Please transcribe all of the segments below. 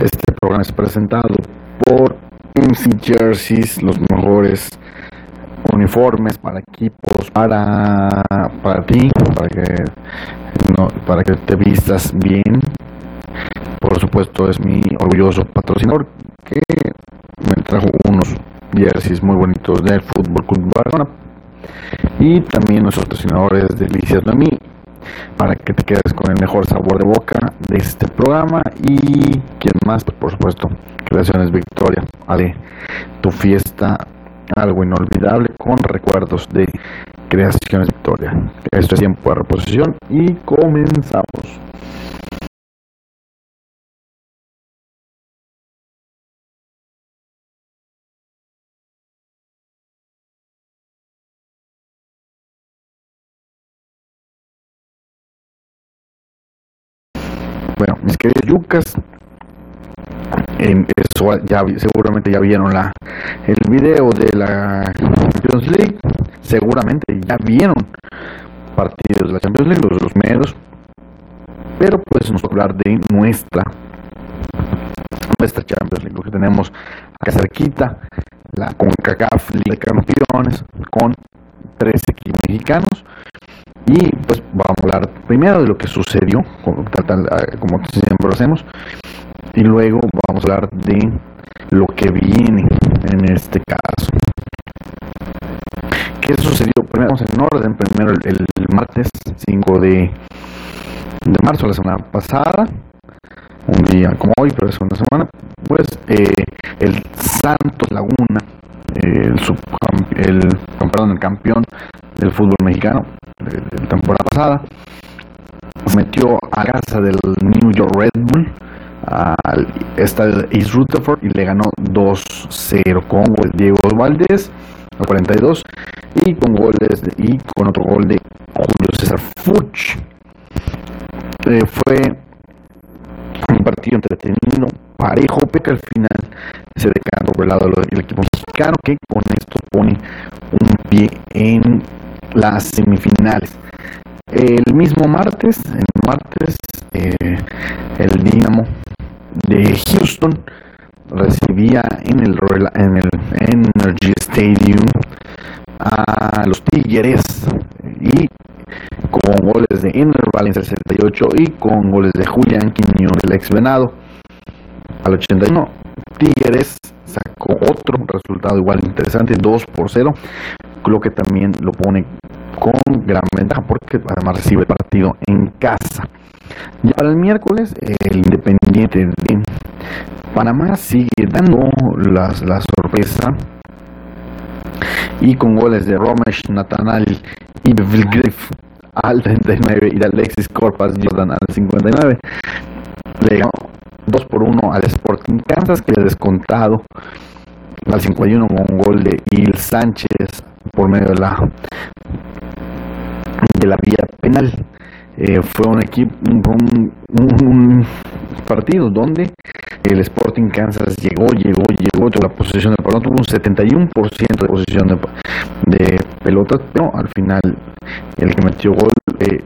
Este programa es presentado por MC Jerseys, los mejores uniformes para equipos, para, para ti, para que, no, para que te vistas bien. Por supuesto es mi orgulloso patrocinador que me trajo unos jerseys muy bonitos del Fútbol Club Barcelona y también nuestros patrocinadores Delicias de mí para que te quedes con el mejor sabor de boca de este programa. Y quien más por supuesto. Creaciones Victoria. Ale tu fiesta algo inolvidable con recuerdos de Creaciones Victoria. Esto es tiempo de reposición y comenzamos Bueno, mis queridos yucas, en eso ya seguramente ya vieron la el video de la Champions League, seguramente ya vieron partidos de la Champions League, los, los medios, pero pues nos hablar de nuestra nuestra Champions League, que tenemos acá cerquita, la CONCACAF Liga de Campeones, con tres equipos mexicanos y pues vamos a hablar primero de lo que sucedió, como, como siempre lo hacemos, y luego vamos a hablar de lo que viene en este caso. ¿Qué sucedió? Primero vamos en orden, primero el, martes 5 de, de marzo, la semana pasada, un día como hoy, pero es una semana, pues eh, el Santos Laguna, el, el, el campeón del fútbol mexicano, de la temporada pasada. Metió a casa del New York Red Bull al estadio East Rutherford y le ganó 2-0 con Diego Valdés a 42 y con goles de, y con otro gol de Julio César Fuch. Eh, fue un partido entretenido, parejo, pero al final se decantó por el lado del equipo mexicano que con esto pone un pie en las semifinales. El mismo martes, el martes, eh, el Dinamo de Houston recibía en el, en el Energy Stadium a los Tigres y con goles de Ener Valencia 68 y con goles de Julián Quiñón, el ex venado al 81 Tigres sacó otro resultado igual interesante 2 por 0 lo que también lo pone con gran ventaja porque además recibe el partido en casa. Ya para el miércoles, el Independiente de Panamá sigue dando las, la sorpresa y con goles de Romesh, Natanal y Vilgrif al 39 y de Alexis Corpas Jordan al 59. Le ganó 2 por 1 al Sporting Kansas que le ha descontado al 51 con un gol de Il Sánchez por medio de la de la vía penal. Eh, fue un equipo un, partido donde el Sporting Kansas llegó, llegó, llegó, tuvo la posesión de pelota, tuvo un 71% de posesión de, de pelotas, pero al final el que metió gol eh,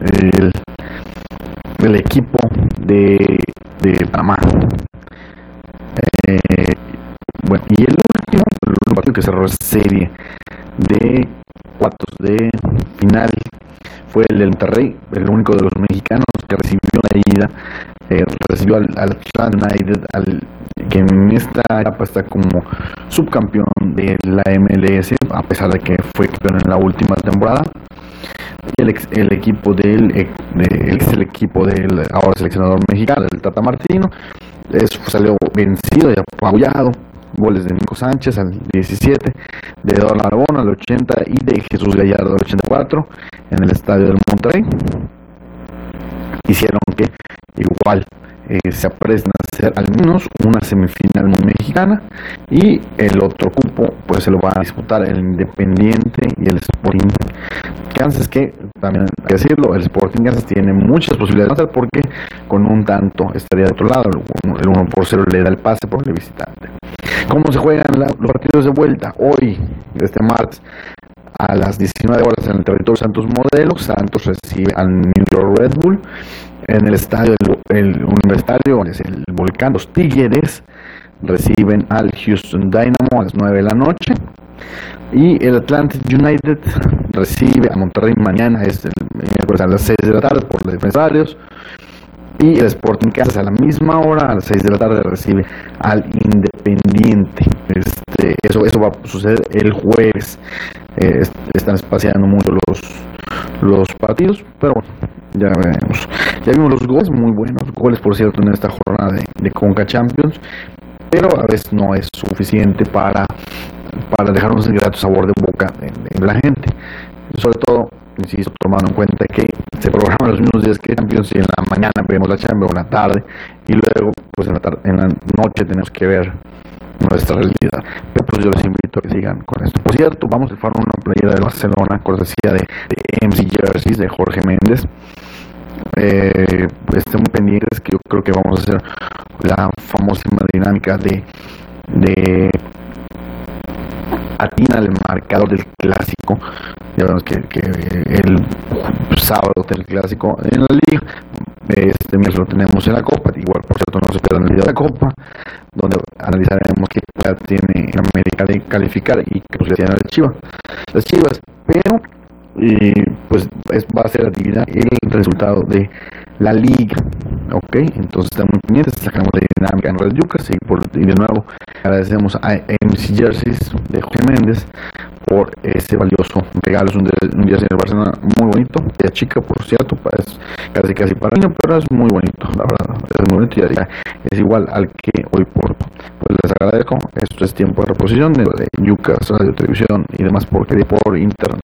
el, el, equipo de, de Panamá. Eh, bueno, y el último, partido que cerró la serie de cuartos de final fue el del Monterrey, el único de los mexicanos que recibió una herida, eh, recibió al, al United, al, que en esta etapa está como subcampeón de la MLS, a pesar de que fue campeón en la última temporada. El, el equipo del de, el equipo del ahora seleccionador mexicano, el Tata Martino, es, salió vencido y apabullado goles de Nico Sánchez al 17, de Eduardo Aragón al 80 y de Jesús Gallardo al 84 en el estadio del Monterrey. Hicieron que igual eh, se apresten a hacer al menos una semifinal mexicana y el otro cupo pues se lo va a disputar el Independiente y el Sporting Kansas que también hay que decirlo el Sporting Kansas tiene muchas posibilidades de porque con un tanto estaría de otro lado el 1 por 0 le da el pase por el visitante ¿Cómo se juegan los partidos de vuelta? Hoy, este martes, a las 19 horas en el territorio Santos Modelo, Santos recibe al New York Red Bull. En el estadio el, universitario, es el volcán, los Tigres reciben al Houston Dynamo a las 9 de la noche. Y el Atlantic United recibe a Monterrey mañana, es el a las 6 de la tarde por los defensarios. Y el Sporting Kansas a la misma hora, a las 6 de la tarde, recibe al Independiente. Este, eso, eso va a suceder el jueves. Eh, están espaciando mucho los, los partidos, pero bueno, ya veremos. Ya vimos los goles, muy buenos goles, por cierto, en esta jornada de, Conca Champions, pero a veces no es suficiente para, para dejar un grato sabor de boca en, la gente. Sobre todo, insisto, tomando en cuenta que se programan los mismos días que Champions y en la mañana vemos la Champions, en la tarde, y luego, pues en la, tarde, en la noche tenemos que ver nuestra realidad. Pero pues yo les que sigan con esto. Por cierto, vamos a formar una playera de Barcelona, cortesía de, de MC Jerseys, de Jorge Méndez. Eh, estén pendientes que yo creo que vamos a hacer la famosísima dinámica de, de atina el marcador del clásico. Ya que, que el sábado del clásico en la liga. Este mes lo tenemos en la Copa. Igual, por cierto, no se pierdan el video de la Copa, donde analizaremos qué tiene en América de calificar y qué posibilidad tiene la Chivas. Las Chivas, pero pues es, va a ser adivinar el resultado de la liga. Ok, entonces estamos pendientes, sacamos la dinámica en Red Yucas y, por, y de nuevo agradecemos a MC Jerseys de Jorge Méndez por ese valioso regalo. Es un, un en Barcelona muy bonito, de chica por cierto, es casi casi para niño, pero es muy bonito, la verdad, es muy bonito y es igual al que hoy por les agradezco. Esto es tiempo de reposición de, Yucas, radio, televisión y demás porque por internet.